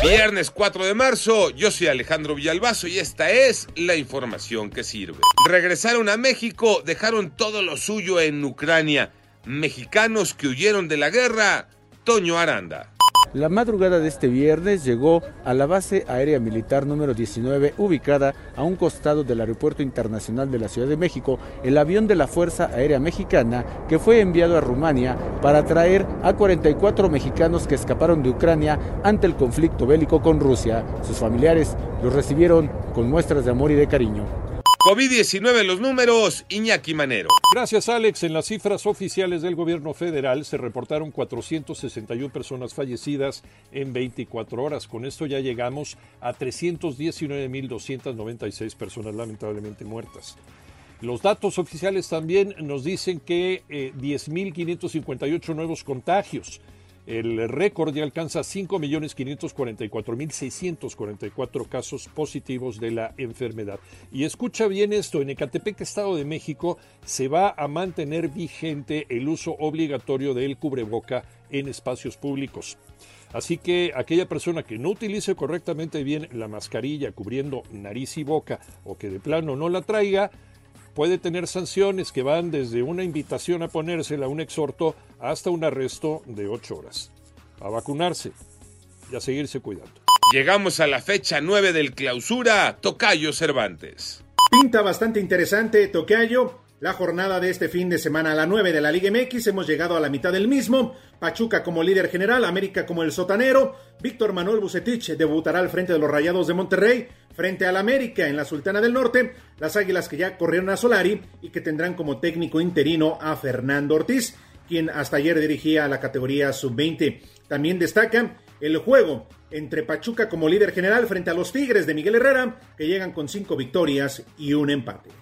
Viernes 4 de marzo, yo soy Alejandro Villalbazo y esta es la información que sirve. Regresaron a México, dejaron todo lo suyo en Ucrania. Mexicanos que huyeron de la guerra, Toño Aranda. La madrugada de este viernes llegó a la base aérea militar número 19, ubicada a un costado del Aeropuerto Internacional de la Ciudad de México, el avión de la Fuerza Aérea Mexicana que fue enviado a Rumania para traer a 44 mexicanos que escaparon de Ucrania ante el conflicto bélico con Rusia. Sus familiares los recibieron con muestras de amor y de cariño. COVID-19 los números, Iñaki Manero. Gracias Alex. En las cifras oficiales del gobierno federal se reportaron 461 personas fallecidas en 24 horas. Con esto ya llegamos a 319.296 personas lamentablemente muertas. Los datos oficiales también nos dicen que eh, 10.558 nuevos contagios. El récord ya alcanza 5.544.644 casos positivos de la enfermedad. Y escucha bien esto, en Ecatepec, Estado de México, se va a mantener vigente el uso obligatorio del cubreboca en espacios públicos. Así que aquella persona que no utilice correctamente bien la mascarilla cubriendo nariz y boca o que de plano no la traiga, puede tener sanciones que van desde una invitación a ponérsela, un exhorto, hasta un arresto de ocho horas. A vacunarse y a seguirse cuidando. Llegamos a la fecha 9 del clausura, Tocayo Cervantes. Pinta bastante interesante, Tocayo. La jornada de este fin de semana a la 9 de la Liga MX, hemos llegado a la mitad del mismo. Pachuca como líder general, América como el sotanero. Víctor Manuel Bucetich debutará al frente de los Rayados de Monterrey, frente al América en la Sultana del Norte. Las Águilas que ya corrieron a Solari y que tendrán como técnico interino a Fernando Ortiz, quien hasta ayer dirigía la categoría sub-20. También destaca el juego entre Pachuca como líder general frente a los Tigres de Miguel Herrera, que llegan con cinco victorias y un empate.